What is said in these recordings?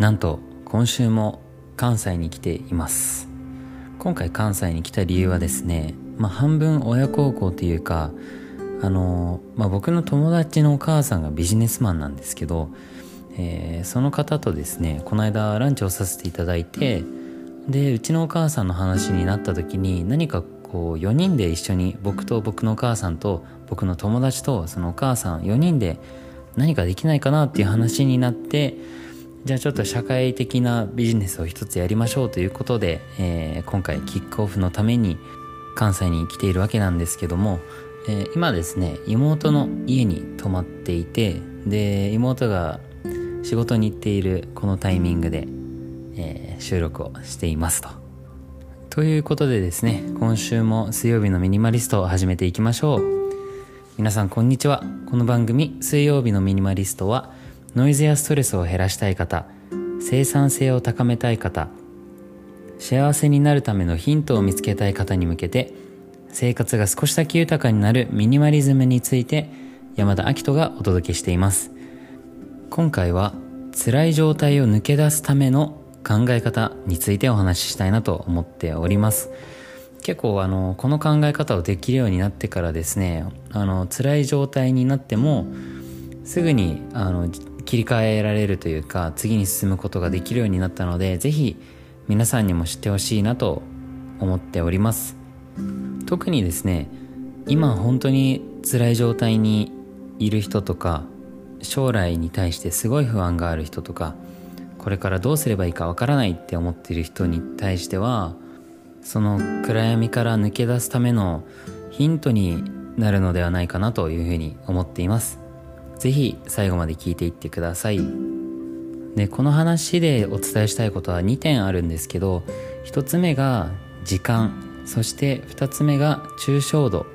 なんと今週も関西に来ています。今回関西に来た理由はですねまあ半分親孝行というかあのまあ、僕の友達のお母さんがビジネスマンなんですけど、えー、その方とですねこの間ランチをさせていただいてでうちのお母さんの話になった時に何かこう4人で一緒に僕と僕のお母さんと僕の友達とそのお母さん4人で何かできないかなっていう話になってじゃあちょっと社会的なビジネスを一つやりましょうということで、えー、今回キックオフのために関西に来ているわけなんですけども、えー、今ですね妹の家に泊まっていてで妹が仕事に行っているこのタイミングで、えー、収録をしていますと。ということでですね今週も水曜日のミニマリストを始めていきましょう皆さんこんにちはこの番組水曜日のミニマリストはノイズやストレスを減らしたい方生産性を高めたい方幸せになるためのヒントを見つけたい方に向けて生活が少しだけ豊かになるミニマリズムについて山田明人がお届けしています。今回は辛い状態を抜け出すための考え方についてお話ししたいなと思っております。結構あのこの考え方をできるようになってからですねあの辛い状態になってもすぐにあの切り替えられるというか次に進むことができるようになったので是非皆さんにも知ってほしいなと思っております。特にですね今本当に辛い状態にいる人とか将来に対してすごい不安がある人とかこれからどうすればいいかわからないって思っている人に対してはその暗闇から抜け出すためのヒントになるのではないかなというふうに思っていますぜひ最後まで聞いていってください。でこの話でお伝えしたいことは2点あるんですけど1つ目が時間そして2つ目が抽象度。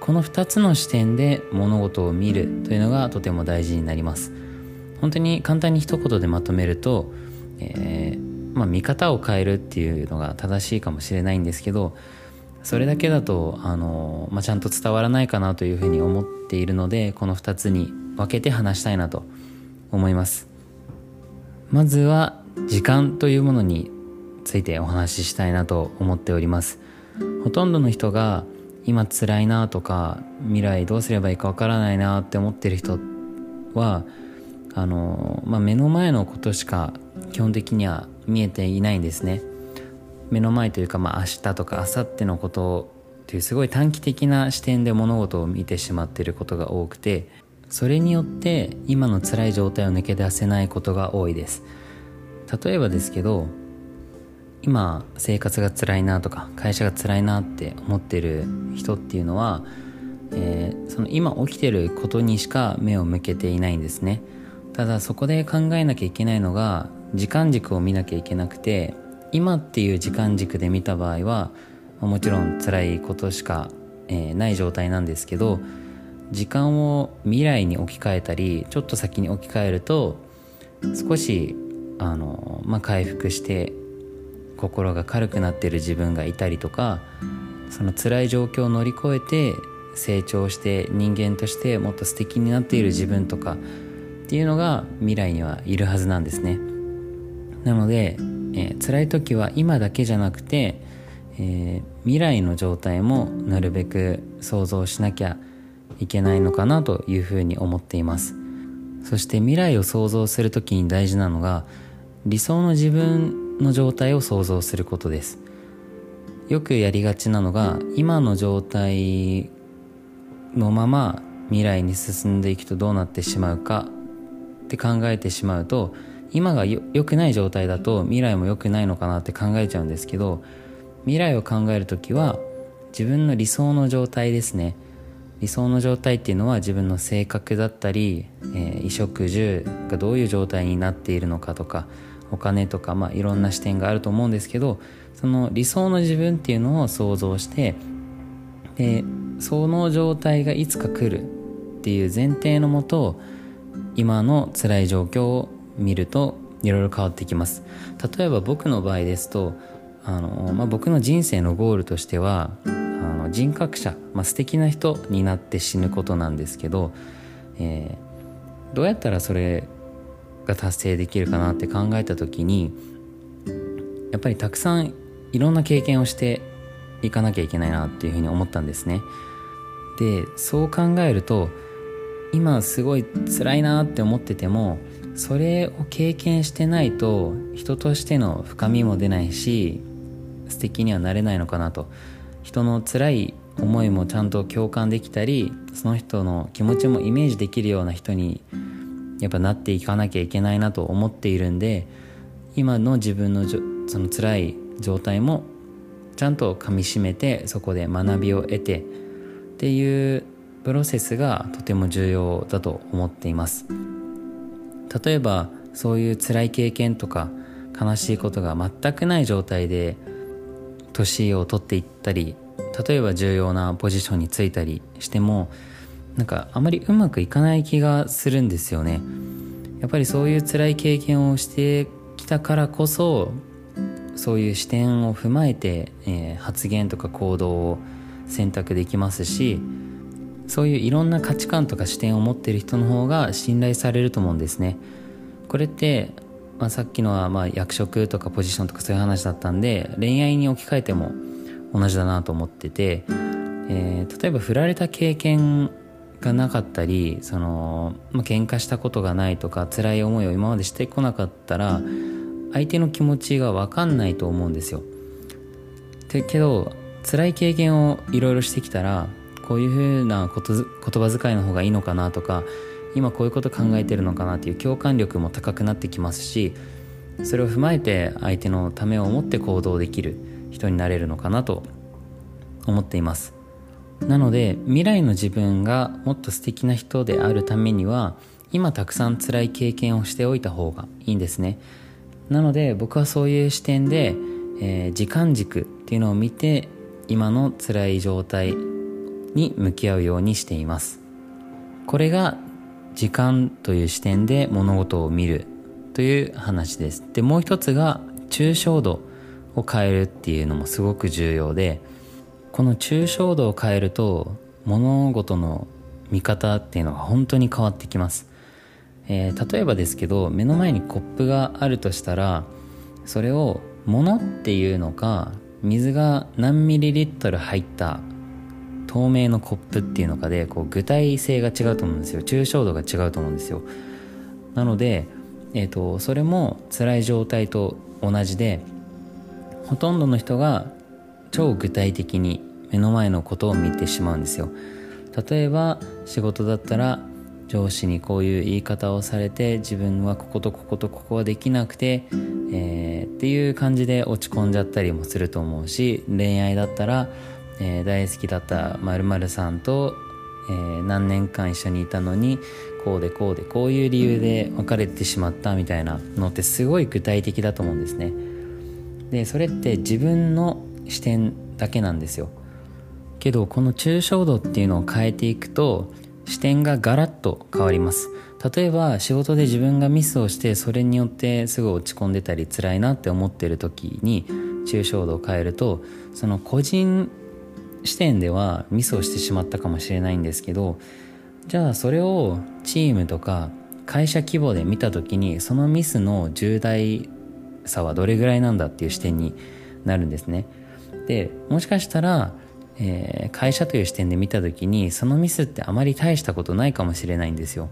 この2つの視点で物事を見るというのがとても大事になります。本当に簡単に一言でまとめると、えー、まあ、見方を変えるっていうのが正しいかもしれないんですけどそれだけだとあの、まあ、ちゃんと伝わらないかなというふうに思っているのでこの2つに分けて話したいなと思います。まずは時間というものについてお話ししたいなと思っております。ほとんどの人が今辛いなとか未来どうすればいいかわからないなって思ってる人はあの、まあ、目の前のことしか基本的には見えていないんですね。目の前というか、まあ、明日とか明後日のことというすごい短期的な視点で物事を見てしまっていることが多くてそれによって今の辛い状態を抜け出せないことが多いです。例えばですけど今生活が辛いなとか会社が辛いなって思ってる人っていうのは、えー、その今起きてることにしか目を向けていないんですね。ただそこで考えなきゃいけないのが時間軸を見なきゃいけなくて今っていう時間軸で見た場合はもちろん辛いことしか、えー、ない状態なんですけど時間を未来に置き換えたりちょっと先に置き換えると少しあの、まあ、回復して心が軽くなってる自分がいたりとかその辛い状況を乗り越えて成長して人間としてもっと素敵になっている自分とかっていうのが未来にはいるはずなんですね。なので、えー、辛い時は今だけじゃなくて、えー、未来の状態もなるべく想像しなきゃいけないのかなというふうに思っています。そして未来を想像する時に大事なのが理想の自分の状態を想像することです。よくやりがちなのが今の状態のまま未来に進んでいくとどうなってしまうかって考えてしまうと今が良くない状態だと未来も良くないのかなって考えちゃうんですけど未来を考える時は自分の理想の状態ですね。理想の状態っていうのは自分の性格だったり、えー、衣食住がどういう状態になっているのかとかお金とか、まあ、いろんな視点があると思うんですけどその理想の自分っていうのを想像してでその状態がいつか来るっていう前提のもと今の辛い状況を見るといろいろ変わってきます。例えば僕の場合ですとあの、まあ、僕の人生のゴールとしてはあの人格者、まあ、素敵な人になって死ぬことなんですけど、えー、どうやったらそれが達成できるかなって考えた時にやっぱりたくさんいろんな経験をしていかなきゃいけないなっていうふうに思ったんですね。でそう考えると今すごい辛いなって思っててもそれを経験してないと人としての深みも出ないし素敵にはなれないのかなと。人の辛い思いもちゃんと共感できたりその人の気持ちもイメージできるような人にやっぱなっていかなきゃいけないなと思っているんで今の自分のその辛い状態もちゃんとかみしめてそこで学びを得てっていうプロセスがとても重要だと思っています。例えばそういう辛い経験とか悲しいことが全くない状態で年を取っていったり例えば重要なポジションについたりしてもなんかあまりうまくいかない気がするんですよね。やっぱりそういう辛い経験をしてきたからこそそういう視点を踏まえて、えー、発言とか行動を選択できますしそういういろんな価値観とか視点を持ってる人の方が信頼されると思うんですねこれって、まあ、さっきのはまあ役職とかポジションとかそういう話だったんで恋愛に置き換えても同じだなと思ってて、えー、例えば振られた経験がなかったりその、まあ、喧嘩したことがないとか辛い思いを今までしてこなかったら相手の気持ちが分かんないと思うんですよ。けど辛い経験をいろいろしてきたらこういうふうなこと言葉遣いの方がいいのかなとか今こういうこと考えてるのかなっていう共感力も高くなってきますしそれを踏まえて相手のためを思って行動できる人になれるのかなと思っています。なので未来の自分がもっと素敵な人であるためには今たくさん辛い経験をしておいた方がいいんですね。なので僕はそういう視点で、えー、時間軸っていうのを見て今の辛い状態に向き合うようにしています。これが時間という視点で物事を見るという話です。でもう一つが抽象度を変えるっていうのもすごく重要でこの抽象度を変えると物事の見方っていうのが本当に変わってきます、えー、例えばですけど目の前にコップがあるとしたらそれを物っていうのか水が何ミリリットル入った透明のコップっていうのかでこう具体性が違うと思うんですよ。抽象度が違うと思うんですよ。なので、えーと、それも辛い状態と同じでほとんどの人が超具体的に目の前のことを見てしまうんですよ。例えば仕事だったら上司にこういう言い方をされて自分はこことこことここはできなくて、えー、っていう感じで落ち込んじゃったりもすると思うし恋愛だったらえー、大好きだった〇〇さんと、えー、何年間一緒にいたのにこうでこうでこういう理由で別れてしまったみたいなのってすごい具体的だと思うんですね。でそれって自分の視点だけなんですよ。けどこの抽象度っていうのを変えていくと視点がガラッと変わります。例えば仕事で自分がミスをしてそれによってすぐ落ち込んでたり辛いなって思ってる時に抽象度を変えるとその個人視点ではミスをしてしまったかもしれないんですけどじゃあそれをチームとか会社規模で見た時にそのミスの重大さはどれぐらいなんだっていう視点になるんですね。でもしかしたら、えー、会社という視点で見た時にそのミスってあまり大したことないかもしれないんですよ。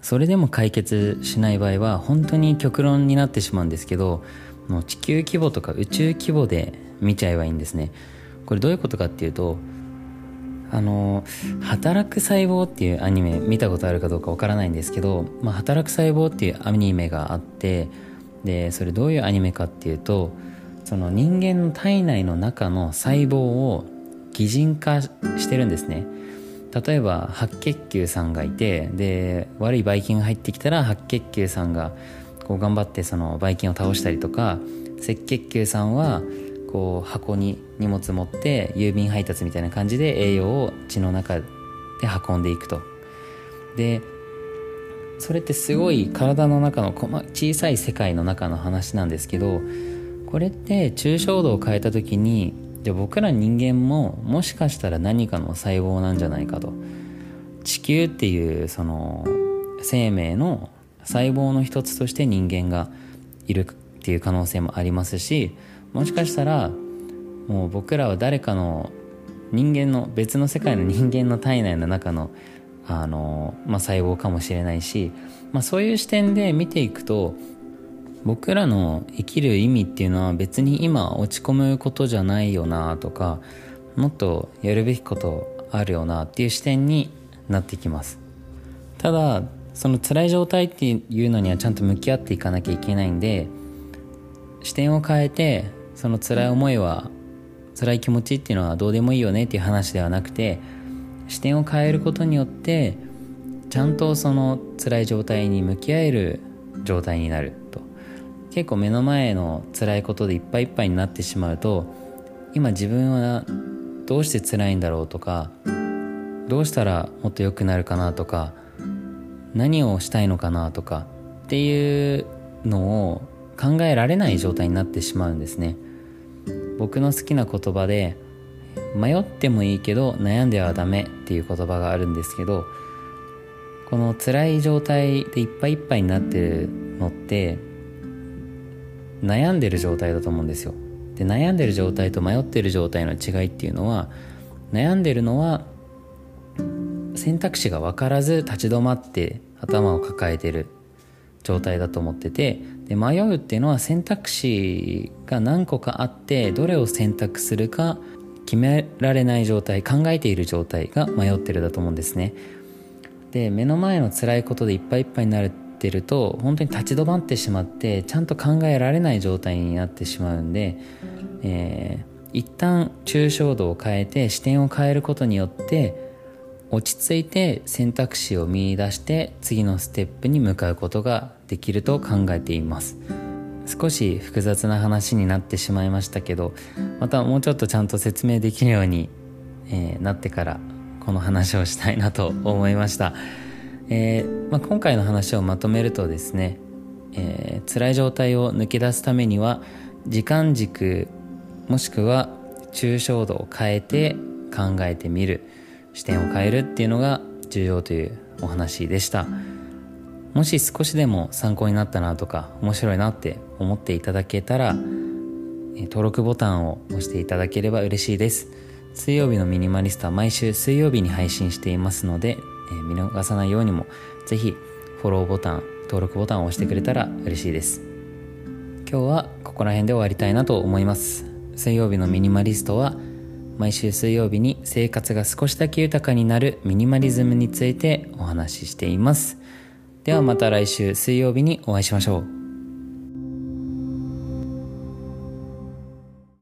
それでも解決しない場合は本当に極論になってしまうんですけどもう地球規模とか宇宙規模で見ちゃえばいいんですね。これどういうことかっていうとあの「働く細胞」っていうアニメ見たことあるかどうかわからないんですけど「まあ、働く細胞」っていうアニメがあってでそれどういうアニメかっていうとその人間の体内の中の細胞を擬人化してるんですね。例えば白血球さんがいてで悪いばい菌が入ってきたら白血球さんがこう頑張ってそのばい菌を倒したりとか赤血球さんはこう箱に荷物持って郵便配達みたいな感じで栄養を血の中で運んでいくと。でそれってすごい体の中の小さい世界の中の話なんですけどこれって抽象度を変えた時にじゃ僕ら人間ももしかしたら何かの細胞なんじゃないかと。地球っていうその生命の細胞の一つとして人間がいるっていう可能性もありますしもしかしたらもう僕らは誰かの人間の別の世界の人間の体内の中のあの、まあ、細胞かもしれないし、まあ、そういう視点で見ていくと僕らの生きる意味っていうのは別に今落ち込むことじゃないよなとかもっとやるべきことあるよなっていう視点になってきます。ただその辛い状態っていうのにはちゃんと向き合っていかなきゃいけないんで視点を変えてその辛い思いは辛い気持ちっていうのはどうでもいいよねっていう話ではなくて視点を変えることによってちゃんとその辛い状態に向き合える状態になると。結構目の前の辛いことでいっぱいいっぱいになってしまうと今自分はどうして辛いんだろうとかどうしたらもっと良くなるかなとか何をしたいのかなとかっていうのを考えられない状態になってしまうんですね。僕の好きな言葉で迷ってもいいけど悩んではダメっていう言葉があるんですけどこの辛い状態でいっぱいいっぱいになってるのって悩んでる状態だと思うんですよ。で悩んでる状態と迷ってる状態の違いっていうのは悩んでるのは選択肢が分からず立ち止まって頭を抱えてる。状態だと思っててで迷うっていうのは選択肢が何個かあってどれを選択するか決められない状態考えている状態が迷ってるだと思うんですね。で目の前の辛いことでいっぱいいっぱいになってると本当に立ち止まってしまってちゃんと考えられない状態になってしまうんで、えー、一旦抽象度を変えて視点を変えることによって落ち着いて選択肢を見いだして次のステップに向かうことができると考えています少し複雑な話になってしまいましたけどまたもうちょっとちゃんと説明できるように、えー、なってからこの話をしたいなと思いました。えー、まあ、今回の話をまとめるとですね、えー、辛い状態を抜け出すためには時間軸もしくは抽象度を変えて考えてみる視点を変えるっていうのが重要というお話でした。もし少しでも参考になったなとか面白いなって思っていただけたら登録ボタンを押していただければ嬉しいです。水曜日のミニマリストは毎週水曜日に配信していますのでえ、見逃さないようにもぜひフォローボタン登録ボタンを押してくれたら嬉しいです。今日はここら辺で終わりたいなと思います。水曜日のミニマリストは毎週水曜日に生活が少しだけ豊かになるミニマリズムについてお話ししています。ではまた来週水曜日にお会いしましょう。